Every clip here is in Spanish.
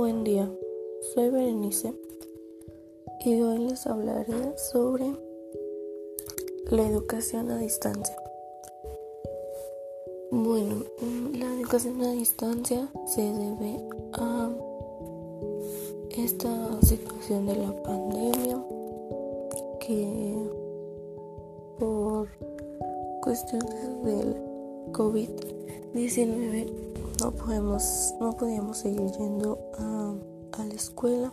Buen día, soy Berenice y hoy les hablaré sobre la educación a distancia. Bueno, la educación a distancia se debe a esta situación de la pandemia que por cuestiones del COVID-19 no podemos, no podíamos seguir yendo a, la escuela.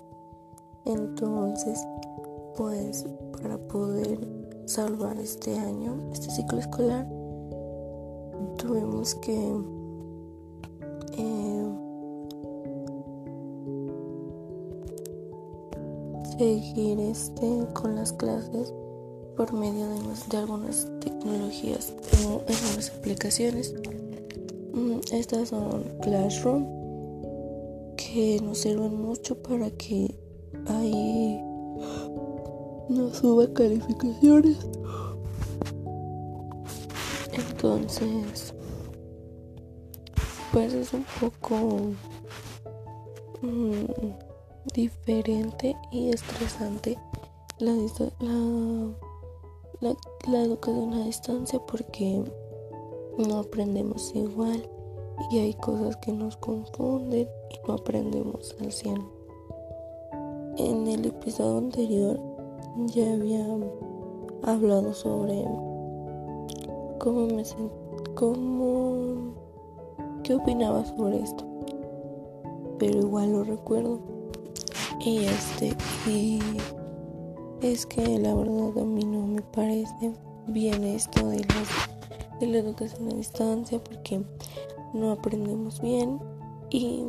Entonces, pues para poder salvar este año, este ciclo escolar, tuvimos que eh, seguir este con las clases por medio de, de algunas tecnologías o algunas aplicaciones. Mm, estas son Classroom que nos sirven mucho para que ahí nos suba calificaciones. Entonces, pues es un poco mm, diferente y estresante la, la, la educación a distancia porque no aprendemos igual y hay cosas que nos confunden y no aprendemos al 100. En el episodio anterior ya había hablado sobre cómo me sentí, cómo, qué opinaba sobre esto, pero igual lo recuerdo. Y este, y es que la verdad a mí no me parece bien esto de las de la educación a distancia porque no aprendemos bien y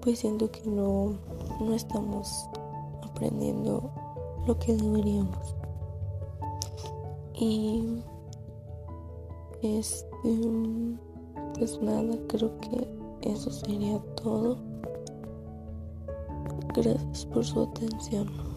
pues siento que no, no estamos aprendiendo lo que deberíamos. Y este, pues nada, creo que eso sería todo. Gracias por su atención.